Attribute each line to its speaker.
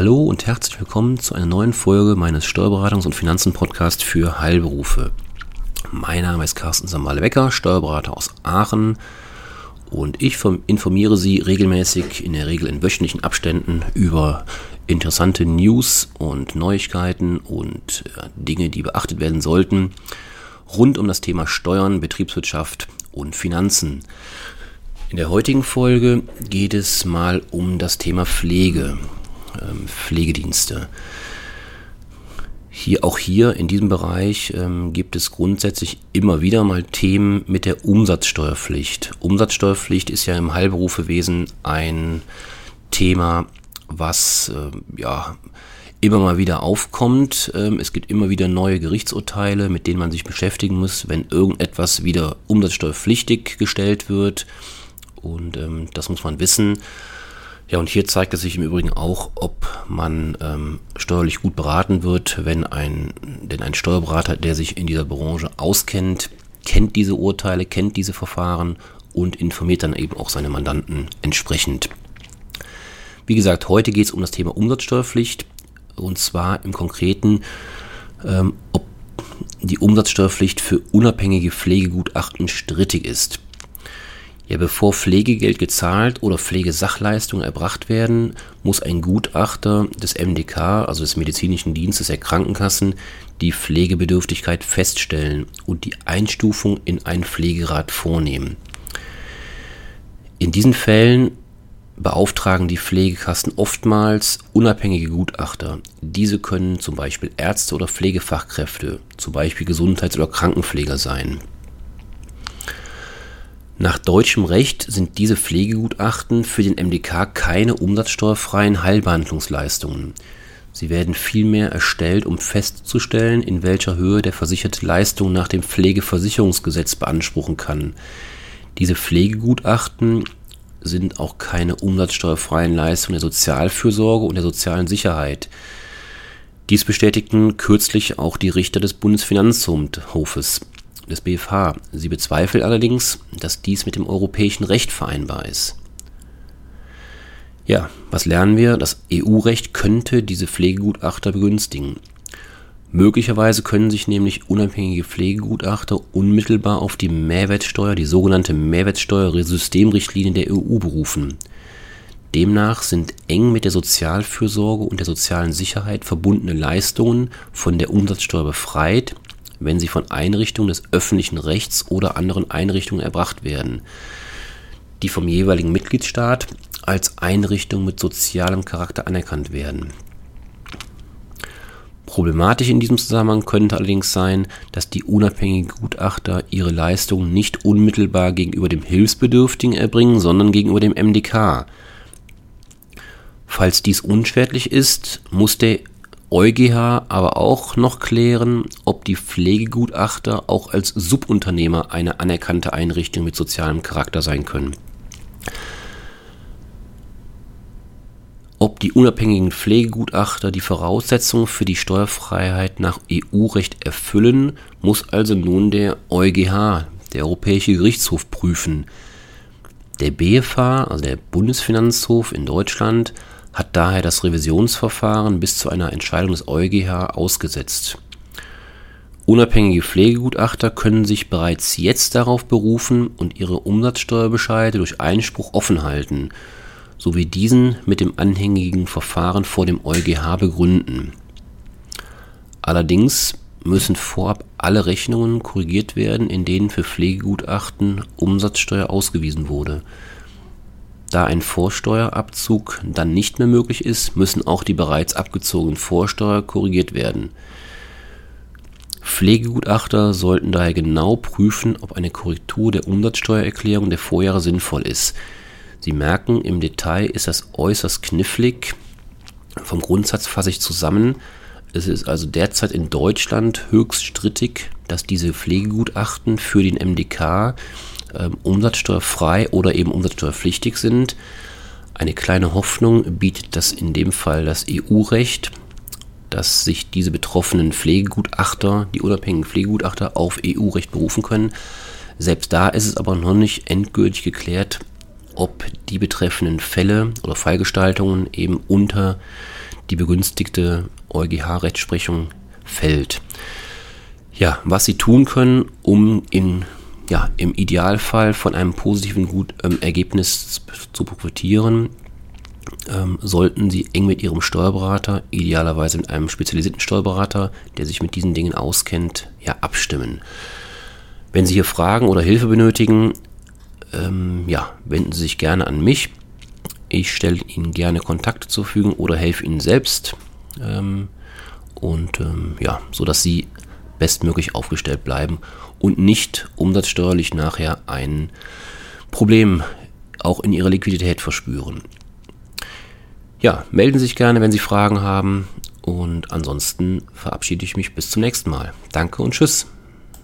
Speaker 1: Hallo und herzlich willkommen zu einer neuen Folge meines Steuerberatungs- und Finanzen-Podcasts für Heilberufe. Mein Name ist Carsten Samale-Becker, Steuerberater aus Aachen und ich informiere Sie regelmäßig, in der Regel in wöchentlichen Abständen, über interessante News und Neuigkeiten und äh, Dinge, die beachtet werden sollten, rund um das Thema Steuern, Betriebswirtschaft und Finanzen. In der heutigen Folge geht es mal um das Thema Pflege ähm, Pflegedienste. Hier, auch hier in diesem Bereich ähm, gibt es grundsätzlich immer wieder mal Themen mit der Umsatzsteuerpflicht. Umsatzsteuerpflicht ist ja im Heilberufewesen ein Thema, was äh, ja immer mal wieder aufkommt. Ähm, es gibt immer wieder neue Gerichtsurteile, mit denen man sich beschäftigen muss, wenn irgendetwas wieder umsatzsteuerpflichtig gestellt wird. Und ähm, das muss man wissen. Ja, und hier zeigt es sich im Übrigen auch, ob man ähm, steuerlich gut beraten wird, wenn ein, denn ein Steuerberater, der sich in dieser Branche auskennt, kennt diese Urteile, kennt diese Verfahren und informiert dann eben auch seine Mandanten entsprechend. Wie gesagt, heute geht es um das Thema Umsatzsteuerpflicht und zwar im Konkreten, ähm, ob die Umsatzsteuerpflicht für unabhängige Pflegegutachten strittig ist. Ja, bevor Pflegegeld gezahlt oder Pflegesachleistungen erbracht werden, muss ein Gutachter des MDK, also des Medizinischen Dienstes der Krankenkassen, die Pflegebedürftigkeit feststellen und die Einstufung in einen Pflegerat vornehmen. In diesen Fällen beauftragen die Pflegekassen oftmals unabhängige Gutachter. Diese können zum Beispiel Ärzte oder Pflegefachkräfte, zum Beispiel Gesundheits- oder Krankenpfleger sein. Nach deutschem Recht sind diese Pflegegutachten für den MDK keine umsatzsteuerfreien Heilbehandlungsleistungen. Sie werden vielmehr erstellt, um festzustellen, in welcher Höhe der Versicherte Leistungen nach dem Pflegeversicherungsgesetz beanspruchen kann. Diese Pflegegutachten sind auch keine umsatzsteuerfreien Leistungen der Sozialfürsorge und der sozialen Sicherheit. Dies bestätigten kürzlich auch die Richter des Bundesfinanzhofes des BFH. Sie bezweifelt allerdings, dass dies mit dem europäischen Recht vereinbar ist. Ja, was lernen wir? Das EU-Recht könnte diese Pflegegutachter begünstigen. Möglicherweise können sich nämlich unabhängige Pflegegutachter unmittelbar auf die Mehrwertsteuer, die sogenannte Mehrwertsteuersystemrichtlinie der EU berufen. Demnach sind eng mit der Sozialfürsorge und der sozialen Sicherheit verbundene Leistungen von der Umsatzsteuer befreit wenn sie von Einrichtungen des öffentlichen Rechts oder anderen Einrichtungen erbracht werden, die vom jeweiligen Mitgliedstaat als Einrichtungen mit sozialem Charakter anerkannt werden. Problematisch in diesem Zusammenhang könnte allerdings sein, dass die unabhängigen Gutachter ihre Leistungen nicht unmittelbar gegenüber dem Hilfsbedürftigen erbringen, sondern gegenüber dem MDK. Falls dies unschädlich ist, muss der EuGH aber auch noch klären, ob die Pflegegutachter auch als Subunternehmer eine anerkannte Einrichtung mit sozialem Charakter sein können. Ob die unabhängigen Pflegegutachter die Voraussetzungen für die Steuerfreiheit nach EU-Recht erfüllen, muss also nun der EuGH, der Europäische Gerichtshof, prüfen. Der BFH, also der Bundesfinanzhof in Deutschland, hat daher das Revisionsverfahren bis zu einer Entscheidung des EuGH ausgesetzt. Unabhängige Pflegegutachter können sich bereits jetzt darauf berufen und ihre Umsatzsteuerbescheide durch Einspruch offen halten, sowie diesen mit dem anhängigen Verfahren vor dem EuGH begründen. Allerdings müssen vorab alle Rechnungen korrigiert werden, in denen für Pflegegutachten Umsatzsteuer ausgewiesen wurde da ein Vorsteuerabzug dann nicht mehr möglich ist, müssen auch die bereits abgezogenen Vorsteuer korrigiert werden. Pflegegutachter sollten daher genau prüfen, ob eine Korrektur der Umsatzsteuererklärung der Vorjahre sinnvoll ist. Sie merken, im Detail ist das äußerst knifflig. Vom Grundsatz fasse ich zusammen. Es ist also derzeit in Deutschland höchst strittig, dass diese Pflegegutachten für den MDK ähm, umsatzsteuerfrei oder eben umsatzsteuerpflichtig sind. Eine kleine Hoffnung bietet das in dem Fall das EU-Recht, dass sich diese betroffenen Pflegegutachter, die unabhängigen Pflegegutachter, auf EU-Recht berufen können. Selbst da ist es aber noch nicht endgültig geklärt, ob die betreffenden Fälle oder Fallgestaltungen eben unter die begünstigte EuGH-Rechtsprechung fällt. Ja, was Sie tun können, um in, ja, im Idealfall von einem positiven Gut, ähm, Ergebnis zu profitieren, ähm, sollten Sie eng mit Ihrem Steuerberater, idealerweise mit einem spezialisierten Steuerberater, der sich mit diesen Dingen auskennt, ja, abstimmen. Wenn Sie hier Fragen oder Hilfe benötigen, ähm, ja, wenden Sie sich gerne an mich. Ich stelle Ihnen gerne Kontakte zur Verfügung oder helfe Ihnen selbst. Ähm, und ähm, ja, so dass Sie bestmöglich aufgestellt bleiben und nicht umsatzsteuerlich nachher ein Problem auch in Ihrer Liquidität verspüren. Ja, melden Sie sich gerne, wenn Sie Fragen haben. Und ansonsten verabschiede ich mich bis zum nächsten Mal. Danke und tschüss.